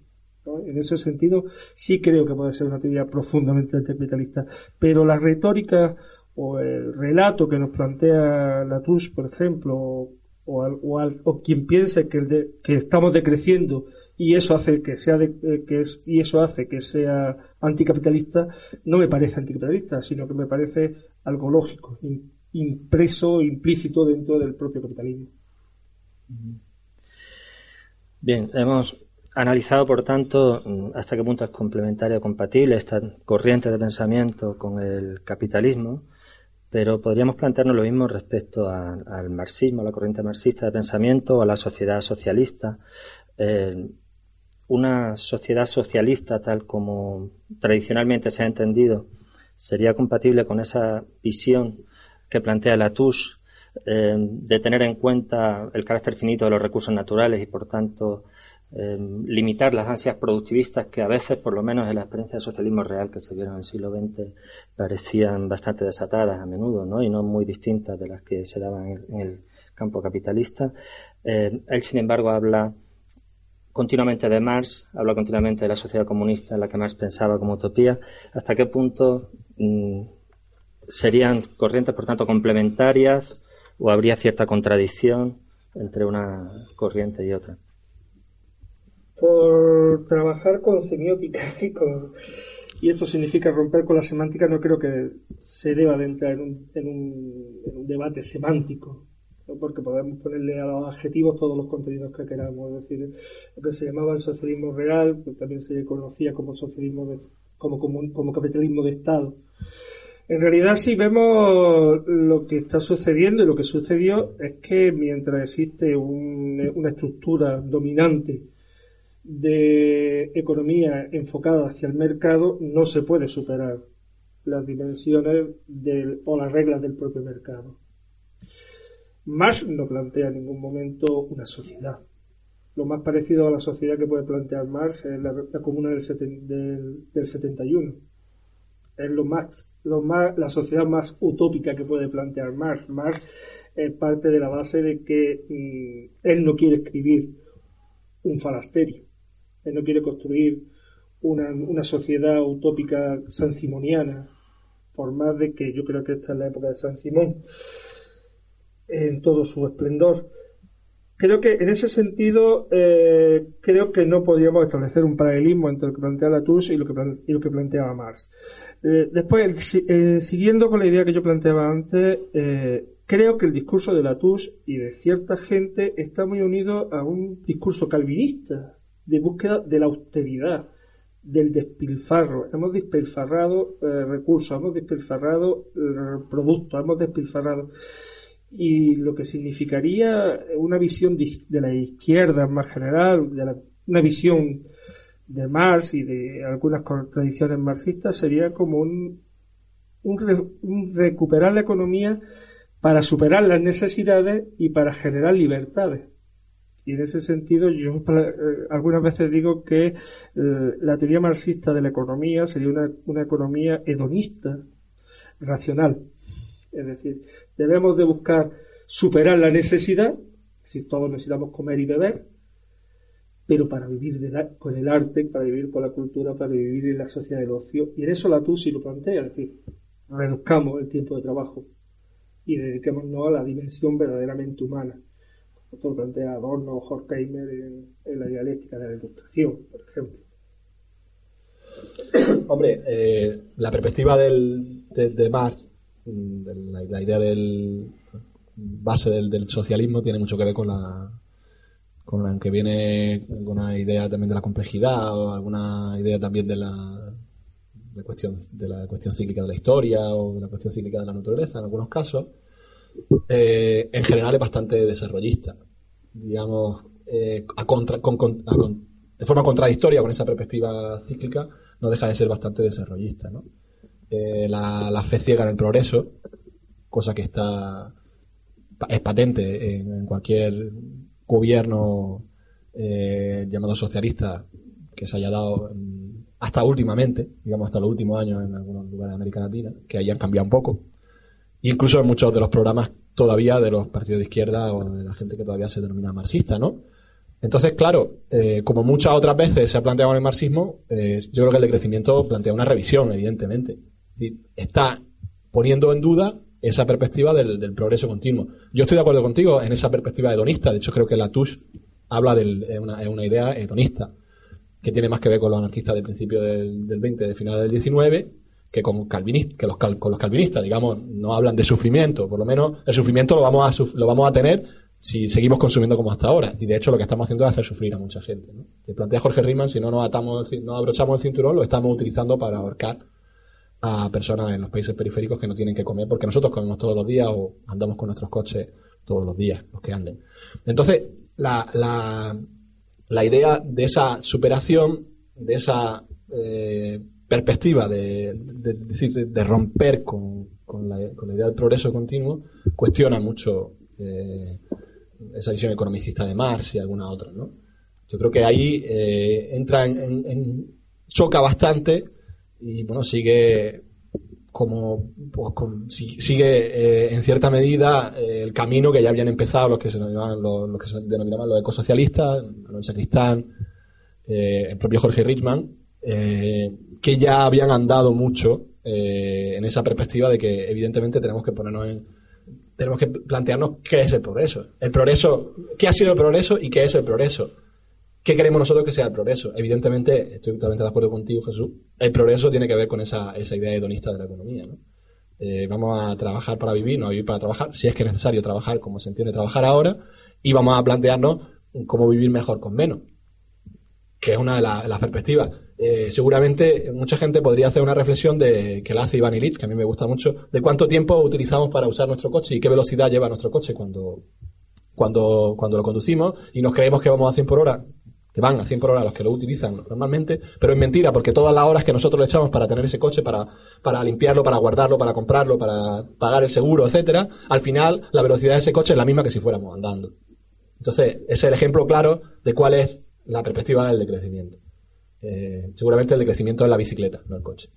En ese sentido, sí creo que puede ser una teoría profundamente anticapitalista, pero la retórica o el relato que nos plantea Latouche, por ejemplo, o, o al- o al- o quien piense que, el de- que estamos decreciendo y eso hace que sea eh, que es, y eso hace que sea anticapitalista, no me parece anticapitalista, sino que me parece algo lógico, im- impreso, implícito dentro del propio capitalismo. Bien, hemos analizado, por tanto, mm, hasta qué punto es complementaria o compatible esta corriente de pensamiento con el capitalismo, pero podríamos plantearnos lo mismo respecto al marxismo, a la corriente marxista de pensamiento a la sociedad socialista. Eh, una sociedad socialista, tal como tradicionalmente se ha entendido, sería compatible con esa visión que plantea Latouche eh, de tener en cuenta el carácter finito de los recursos naturales y, por tanto, eh, limitar las ansias productivistas que a veces, por lo menos en la experiencia del socialismo real que se vieron en el siglo XX, parecían bastante desatadas a menudo ¿no? y no muy distintas de las que se daban en el, campo capitalista. Eh, él, sin embargo, habla continuamente de Marx, habla continuamente de la sociedad comunista en la que Marx pensaba como utopía. ¿Hasta qué punto mm, serían corrientes, por tanto, complementarias o habría cierta contradicción entre una corriente y otra? Por trabajar con semiótica y, esto significa romper con la semántica, no creo que se deba de entrar en un, en un, en un debate semántico. Porque podemos ponerle a los adjetivos todos los contenidos que queramos. Es decir, lo que se llamaba el socialismo real, que también se conocía como socialismo de- como, como, como capitalismo de Estado. En realidad, si vemos lo que está sucediendo y lo que sucedió es que mientras existe un- una estructura dominante de economía enfocada hacia el mercado, no se puede superar las dimensiones del- o las reglas del propio mercado. Marx no plantea en ningún momento una sociedad. Lo más parecido a la sociedad que puede plantear Marx es la, comuna del- del 71 es lo más, lo más, la sociedad más utópica que puede plantear Marx. Marx es parte de la base de que mm, él no quiere escribir un falasterio, él no quiere construir una, una sociedad utópica sansimoniana, por más de que yo creo que esta es la época de San Simón, en todo su esplendor. Creo que en ese sentido, eh, creo que no podríamos establecer un paralelismo entre lo que plantea Latouche y lo que, y lo que planteaba Marx. Eh, después, eh, siguiendo con la idea que yo planteaba antes, eh, creo que el discurso de Latouche y de cierta gente está muy unido a un discurso calvinista de búsqueda de la austeridad, del despilfarro. Hemos despilfarrado eh, recursos, hemos despilfarrado eh, productos, hemos despilfarrado y lo que significaría una visión de, la izquierda más general, de la- una visión de Marx y de algunas tradiciones marxistas sería como un, un, re- un recuperar la economía para superar las necesidades y para generar libertades. Y en ese sentido yo eh, algunas veces digo que eh, la teoría marxista de la economía sería una, una economía hedonista, racional. Es decir, debemos de buscar superar la necesidad, es decir, todos necesitamos comer y beber, pero para vivir con el arte, para vivir con la cultura, para vivir en la sociedad del ocio. Y en eso la TUSI lo plantea, es reduzcamos el tiempo de trabajo y dediquémonos a la dimensión verdaderamente humana. Esto lo plantea Adorno o Horkheimer en, la dialéctica de la ilustración, por ejemplo. Hombre, eh, la perspectiva del, de, de Marx, la, la idea del base del, del socialismo tiene mucho que ver con la con la que viene alguna idea también de la complejidad o alguna idea también de la cuestión, de la cuestión cíclica de la historia o de la cuestión cíclica de la naturaleza en algunos casos, eh, en general es bastante desarrollista. Digamos, eh, a contra- con- con- a con- de forma contradictoria con esa perspectiva cíclica, no deja de ser bastante desarrollista. ¿no? Eh, la, la fe ciega en el progreso, cosa que está es patente en, cualquier gobierno eh, llamado socialista que se haya dado hasta últimamente, digamos hasta los últimos años en algunos lugares de América Latina, que hayan cambiado un poco. Incluso en muchos de los programas todavía de los partidos de izquierda o de la gente que todavía se denomina marxista, ¿no? Entonces, claro, eh, como muchas otras veces se ha planteado en el marxismo, yo creo que el decrecimiento plantea una revisión, evidentemente. Está poniendo en duda esa perspectiva del, progreso continuo. Yo estoy de acuerdo contigo en esa perspectiva hedonista. De hecho, creo que Latouche habla de una, una idea hedonista que tiene más que ver con los anarquistas del principio del, del 20, de final del 19, que con, calvinist, que los, con los calvinistas, digamos, no hablan de sufrimiento. Por lo menos el sufrimiento lo vamos a, lo vamos a tener si seguimos consumiendo como hasta ahora. Y de hecho lo que estamos haciendo es hacer sufrir a mucha gente. ¿no? Plantea Jorge Riemann, si no nos, atamos, no abrochamos el cinturón, lo estamos utilizando para ahorcar a personas en los países periféricos que no tienen que comer, porque nosotros comemos todos los días o andamos con nuestros coches todos los días, los que anden. Entonces, la, la, la idea de esa superación, de esa eh, perspectiva de, de, de- de romper con, con la, con la idea del progreso continuo, cuestiona mucho eh, esa visión economicista de Marx y alguna otra, ¿no? Yo creo que ahí eh, entra en, en- en- choca bastante y bueno sigue como pues, sigue eh, en cierta medida eh, el camino que ya habían empezado los que se denominaban los, los que se denominaban los ecosocialistas, Manuel Sacristán, eh, el propio Jorge Richman, que ya habían andado mucho en esa perspectiva de que evidentemente tenemos que ponernos en tenemos que plantearnos qué es el progreso. El progreso, qué ha sido el progreso y qué es el progreso. ¿Qué queremos nosotros que sea el progreso? Evidentemente, estoy totalmente de acuerdo contigo, Jesús. El progreso tiene que ver con esa, esa idea hedonista de la economía. ¿no? Eh, vamos a trabajar para vivir, no a vivir para trabajar, si es que es necesario trabajar como se entiende trabajar ahora, y vamos a plantearnos cómo vivir mejor con menos, que es una de la- las perspectivas. Eh, seguramente mucha gente podría hacer una reflexión de que la hace Iván Illich, que a mí me gusta mucho, de cuánto tiempo utilizamos para usar nuestro coche y qué velocidad lleva nuestro coche cuando, cuando, cuando lo conducimos y nos creemos que vamos a 100 por hora, que van a 100 por hora los que lo utilizan normalmente, pero es mentira porque todas las horas que nosotros le echamos para tener ese coche, para, para limpiarlo, para guardarlo, para comprarlo, para pagar el seguro, etcétera, al final la velocidad de ese coche es la misma que si fuéramos andando. Entonces, ese es el ejemplo claro de cuál es la perspectiva del decrecimiento. Eh, seguramente el decrecimiento es la bicicleta, no el coche.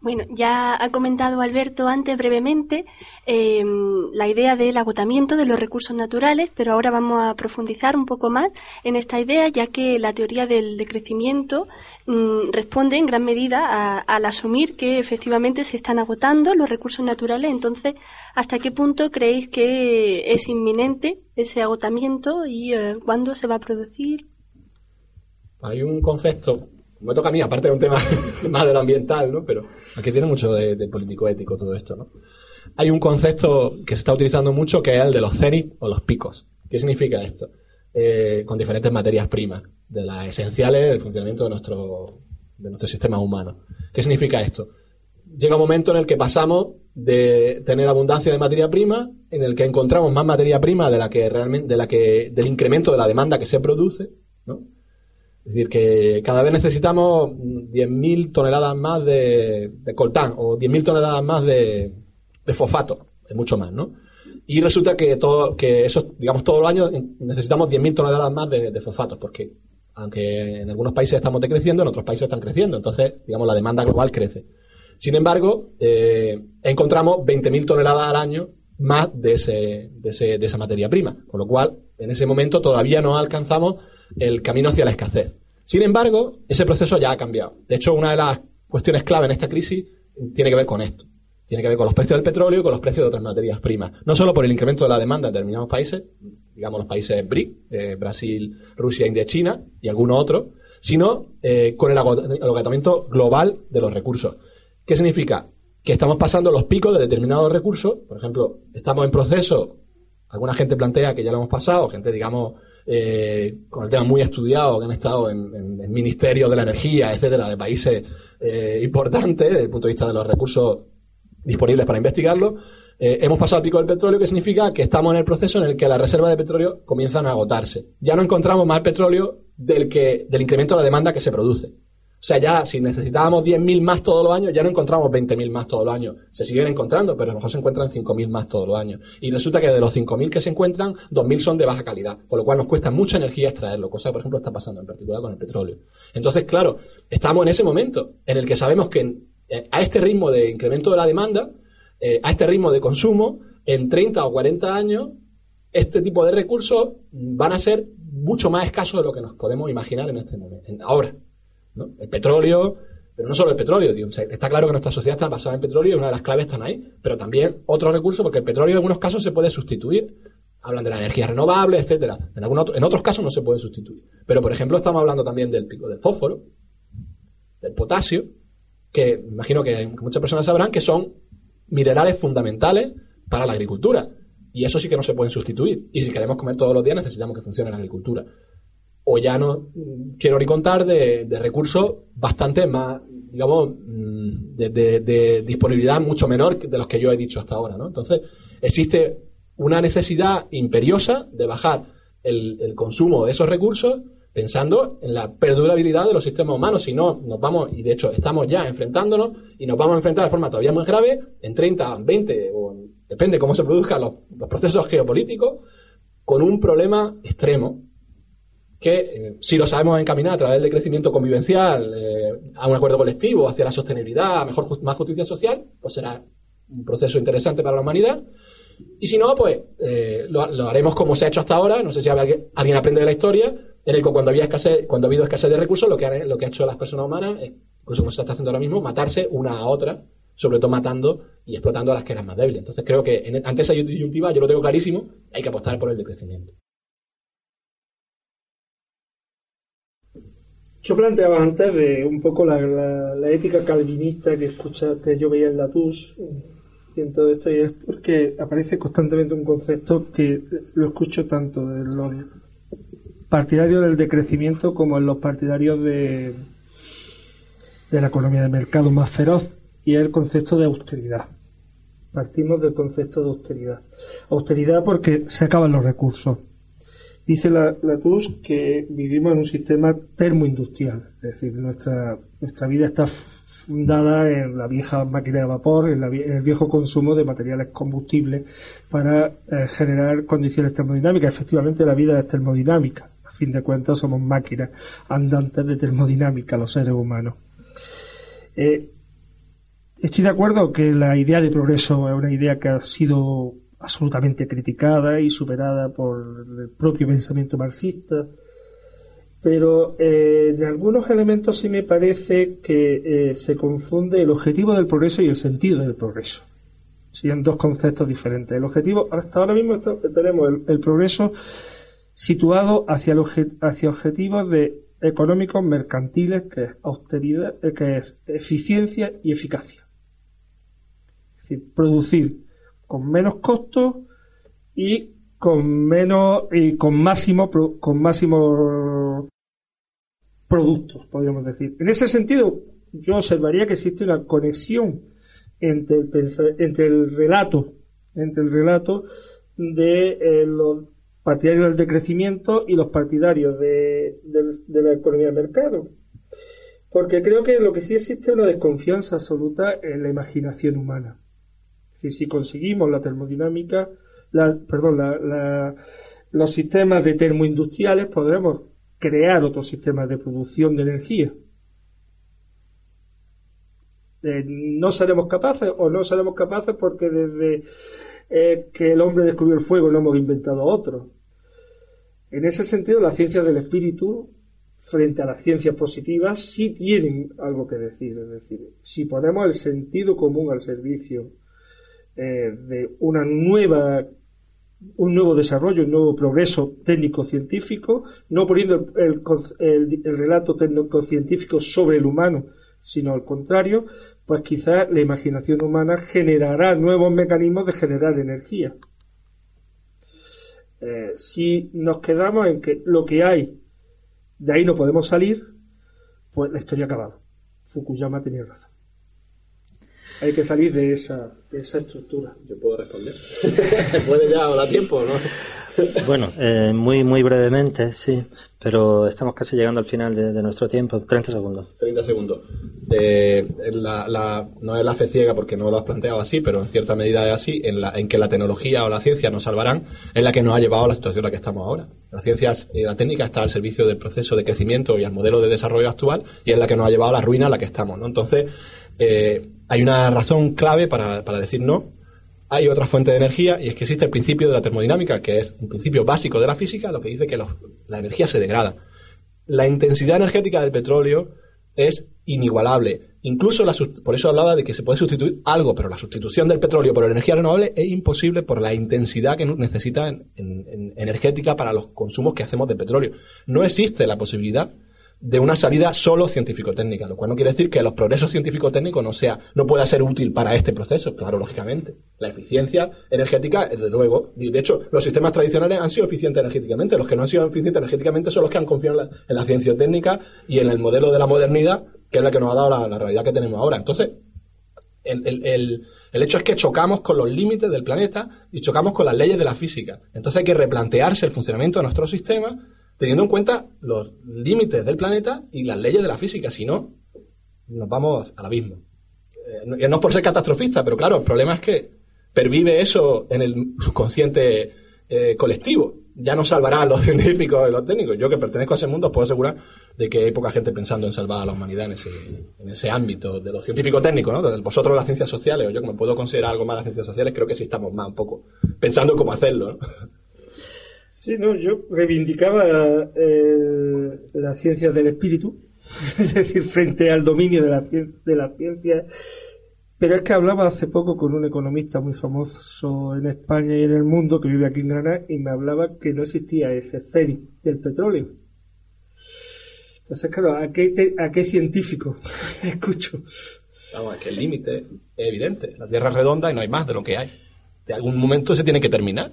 Bueno, ya ha comentado Alberto antes brevemente eh, la idea del agotamiento de los recursos naturales, pero ahora vamos a profundizar un poco más en esta idea, ya que la teoría del decrecimiento mm, responde en gran medida a- al asumir que efectivamente se están agotando los recursos naturales. Entonces, ¿hasta qué punto creéis que es inminente ese agotamiento y eh, cuándo se va a producir? Hay un concepto, me toca a mí, aparte de un tema más de lo ambiental, ¿no? Pero aquí tiene mucho de, de político-ético todo esto, ¿no? Hay un concepto que se está utilizando mucho que es el de los cenit o los picos. ¿Qué significa esto? Eh, con diferentes materias primas, de las esenciales del funcionamiento de nuestro, de nuestro sistema humano. ¿Qué significa esto? Llega un momento en el que pasamos de tener abundancia de materia prima, en el que encontramos más materia prima de la que realmente, de la que, del incremento de la demanda que se produce, ¿no? Es decir, que cada vez necesitamos 10.000 toneladas más de, coltán o 10.000 toneladas más de, de fosfato, es mucho más, ¿no? Y resulta que todo, que eso, digamos, todos los años necesitamos 10.000 toneladas más de, de fosfatos, porque aunque en algunos países estamos decreciendo, en otros países están creciendo. Entonces, digamos, la demanda global crece. Sin embargo, eh, encontramos 20.000 toneladas al año más de, ese, de, ese- de esa materia prima. Con lo cual, en ese momento todavía no alcanzamos el camino hacia la escasez. Sin embargo, ese proceso ya ha cambiado. De hecho, una de las cuestiones clave en esta crisis tiene que ver con esto. Tiene que ver con los precios del petróleo y con los precios de otras materias primas. No solo por el incremento de la demanda en determinados países, digamos los países BRIC, eh, Brasil, Rusia, India, China y algunos otros, sino eh, con el agot- el agotamiento global de los recursos. ¿Qué significa? Que estamos pasando los picos de determinados recursos. Por ejemplo, estamos en proceso, alguna gente plantea que ya lo hemos pasado, gente, digamos, eh, con el tema muy estudiado, que han estado en, en- ministerios de la energía, etcétera, de países eh, importante desde el punto de vista de los recursos disponibles para investigarlo. Eh, hemos pasado al pico del petróleo, que significa que estamos en el proceso en el que las reservas de petróleo comienzan a agotarse. Ya no encontramos más petróleo del, que, del incremento de la demanda que se produce. O sea, ya si necesitábamos 10.000 más todos los años, ya no encontramos 20.000 más todos los años. Se siguen encontrando, pero a lo mejor se encuentran 5.000 más todos los años. Y resulta que de los 5.000 que se encuentran, 2.000 son de baja calidad, con lo cual nos cuesta mucha energía extraerlo, cosa que, por ejemplo, está pasando en particular con el petróleo. Entonces, claro, estamos en ese momento en el que sabemos que a este ritmo de incremento de la demanda, eh, a este ritmo de consumo, en 30 o 40 años, este tipo de recursos van a ser mucho más escasos de lo que nos podemos imaginar en este momento, en- ahora. El petróleo, pero no solo el petróleo, está claro que nuestra sociedad está basada en petróleo y una de las claves están ahí, pero también otros recursos, porque el petróleo en algunos casos se puede sustituir. Hablan de la energía renovable, etcétera. En, algún en otros casos no se puede sustituir. Pero, por ejemplo, estamos hablando también del pico del fósforo, del potasio, que imagino que muchas personas sabrán que son minerales fundamentales para la agricultura. Y eso sí que no se pueden sustituir. Y si queremos comer todos los días necesitamos que funcione la agricultura. O ya no quiero ni contar de, recursos bastante más, digamos, mm, de, disponibilidad mucho menor de los que yo he dicho hasta ahora. ¿no? Entonces, existe una necesidad imperiosa de bajar el, consumo de esos recursos pensando en la perdurabilidad de los sistemas humanos. Si no, nos vamos, y de hecho estamos ya enfrentándonos, y nos vamos a enfrentar de forma todavía más grave, en 30, 20, o en- depende cómo se produzcan los procesos geopolíticos, con un problema extremo que, eh, si lo sabemos encaminar a través del crecimiento convivencial, eh, a un acuerdo colectivo, hacia la sostenibilidad, a mejor, más justicia social, pues será un proceso interesante para la humanidad. Y si no, pues eh, lo, haremos como se ha hecho hasta ahora. No sé si alguien, alguien aprende de la historia, en el que cuando había escasez, cuando ha habido escasez de recursos, lo que, han- lo que ha hecho las personas humanas, es, incluso como se está haciendo ahora mismo, matarse una a otra, sobre todo matando y explotando a las que eran más débiles. Entonces creo que en- ante esa disyuntiva, yo lo tengo clarísimo, hay que apostar por el decrecimiento. Yo planteaba antes de un poco la, la- ética calvinista que escucha, que yo veía en la TUS y en todo esto, y es porque aparece constantemente un concepto que lo escucho tanto de los partidarios del decrecimiento como en los partidarios de, de la economía de mercado más feroz, y es el concepto de austeridad. Partimos del concepto de austeridad. Austeridad porque se acaban los recursos. Dice la, la TUS que vivimos en un sistema termoindustrial, es decir, nuestra, vida está fundada en la vieja máquina de vapor, en el viejo consumo de materiales combustibles para eh, generar condiciones termodinámicas. Efectivamente, la vida es termodinámica. A fin de cuentas, somos máquinas andantes de termodinámica, los seres humanos. Eh, estoy de acuerdo que la idea de progreso es una idea que ha sido absolutamente criticada y superada por el propio pensamiento marxista, pero eh, en algunos elementos sí me parece que eh, se confunde el objetivo del progreso y el sentido del progreso. Son dos conceptos diferentes. El objetivo, hasta ahora mismo tenemos el, progreso situado hacia, el hacia objetivos de económicos mercantiles, que es austeridad, eh, que es eficiencia y eficacia. Es decir, producir con menos costos y con menos y con máximo con máximo productos, podríamos decir. En ese sentido, yo observaría que existe una conexión entre el, entre el relato, entre el relato de eh, los partidarios del decrecimiento y los partidarios de, del- de la economía de mercado. Porque creo que lo que sí existe es una desconfianza absoluta en la imaginación humana. Decir, si conseguimos la termodinámica, perdón, los sistemas de termoindustriales, podremos crear otros sistemas de producción de energía. Eh, no seremos capaces o no seremos capaces porque desde eh, que el hombre descubrió el fuego no hemos inventado otro. En ese sentido, las ciencias del espíritu, frente a las ciencias positivas, sí tienen algo que decir. Es decir, si ponemos el sentido común al servicio eh, de una nueva un nuevo desarrollo, un nuevo progreso técnico-científico, no poniendo el, el el relato técnico-científico sobre el humano, sino al contrario, pues quizás la imaginación humana generará nuevos mecanismos de generar energía. Eh, si nos quedamos en que lo que hay, de ahí no podemos salir, pues la historia ha acabado. Fukuyama tenía razón. Hay que salir de esa, de esa estructura. Yo puedo responder. ¿Puede ya o da tiempo, no? Bueno, eh, muy, muy brevemente, sí, pero estamos casi llegando al final de, de nuestro tiempo. 30 segundos. 30 segundos. Eh, la- la- no es la fe ciega porque no lo has planteado así, pero en cierta medida es así, en, la, en que la tecnología o la ciencia nos salvarán, es la que nos ha llevado a la situación en la que estamos ahora. La ciencia y la técnica está al servicio del proceso de crecimiento y al modelo de desarrollo actual y es la que nos ha llevado a la ruina en la que estamos. ¿no? Entonces, eh, hay una razón clave para, para decir no. Hay otra fuente de energía y es que existe el principio de la termodinámica, que es un principio básico de la física, lo que dice que los- la energía se degrada la intensidad energética del petróleo es inigualable. Incluso, la por eso hablaba de que se puede sustituir algo, pero la sustitución del petróleo por energía renovable es imposible por la intensidad que necesita en- en- en energética para los consumos que hacemos de petróleo. No existe la posibilidad de una salida solo científico-técnica, lo cual no quiere decir que los progresos científico-técnicos no sea, no pueda ser útil para este proceso, claro, lógicamente. La eficiencia energética, desde luego, de hecho, los sistemas tradicionales han sido eficientes energéticamente, los que no han sido eficientes energéticamente son los que han confiado en la, en la ciencia técnica y en el modelo de la modernidad, que es la que nos ha dado la, la realidad que tenemos ahora. Entonces, el- el- el hecho es que chocamos con los límites del planeta y chocamos con las leyes de la física. Entonces hay que replantearse el funcionamiento de nuestro sistema teniendo en cuenta los límites del planeta y las leyes de la física. Si no, nos vamos al abismo. Eh, no, es por ser catastrofista, pero claro, el problema es que pervive eso en el subconsciente eh, colectivo. Ya no salvarán los científicos y los técnicos. Yo que pertenezco a ese mundo os puedo asegurar de que hay poca gente pensando en salvar a la humanidad en ese, en ese ámbito de los científicos técnicos, ¿no? De Vosotros las ciencias sociales, o yo que me puedo considerar algo más las ciencias sociales, creo que sí estamos más un poco pensando cómo hacerlo, ¿no? Sí, no, yo reivindicaba eh, la ciencia del espíritu, es decir, frente al dominio de la, cien- de la ciencia. Pero es que hablaba hace poco con un economista muy famoso en España y en el mundo que vive aquí en Granada y me hablaba que no existía ese CERI del petróleo. Entonces, claro, ¿a qué, a qué científico escucho? Vamos, es que el límite es evidente. La Tierra es redonda y no hay más de lo que hay. De algún momento se tiene que terminar.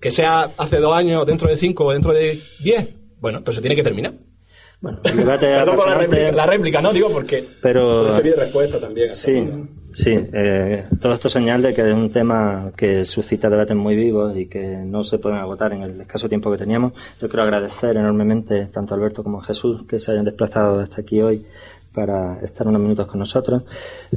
Que sea hace dos años, dentro de cinco o dentro de diez. Bueno, pero se tiene que terminar. Bueno, el debate Perdón por la réplica, la réplica, ¿no? Digo porque pero puede servir de respuesta también. Sí, sí. eh, todo esto señal de que es un tema que suscita debates muy vivos y que no se pueden agotar en el escaso tiempo que teníamos. Yo quiero agradecer enormemente tanto a Alberto como a Jesús que se hayan desplazado hasta aquí hoy para estar unos minutos con nosotros.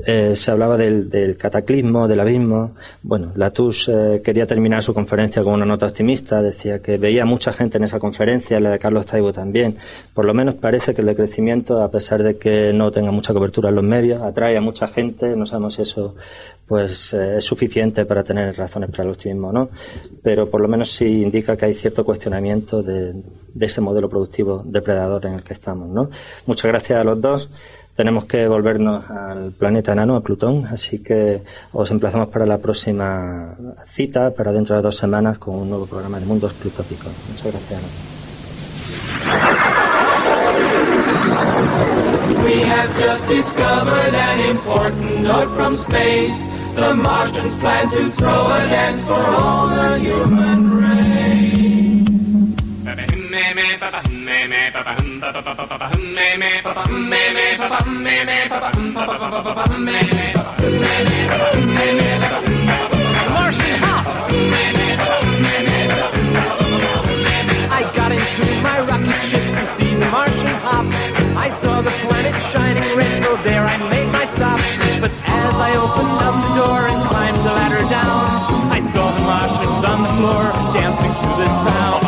Eh, se hablaba del, del cataclismo, del abismo. Bueno, Latouche eh, quería terminar su conferencia con una nota optimista. Decía que veía mucha gente en esa conferencia, la de Carlos Taibo también. Por lo menos parece que el decrecimiento, a pesar de que no tenga mucha cobertura en los medios, atrae a mucha gente. No sabemos si eso pues eh, es suficiente para tener razones para el optimismo o no, pero por lo menos sí indica que hay cierto cuestionamiento de, de ese modelo productivo depredador en el que estamos. ¿no? Muchas gracias a los dos. Tenemos que volvernos al planeta enano, a Plutón, así que os emplazamos para la próxima cita, para dentro de dos semanas, con un nuevo programa de Mundos Plutópicos. Muchas gracias. We have just discovered an important note from space. The Martians plan to throw a dance for all the human race. Martian hop. I got into my rocket ship to see the Martian hop. I saw the planet shining red, so there I made my stop. But as I opened up the door and climbed the ladder down, I saw the Martians on the floor dancing to the sound.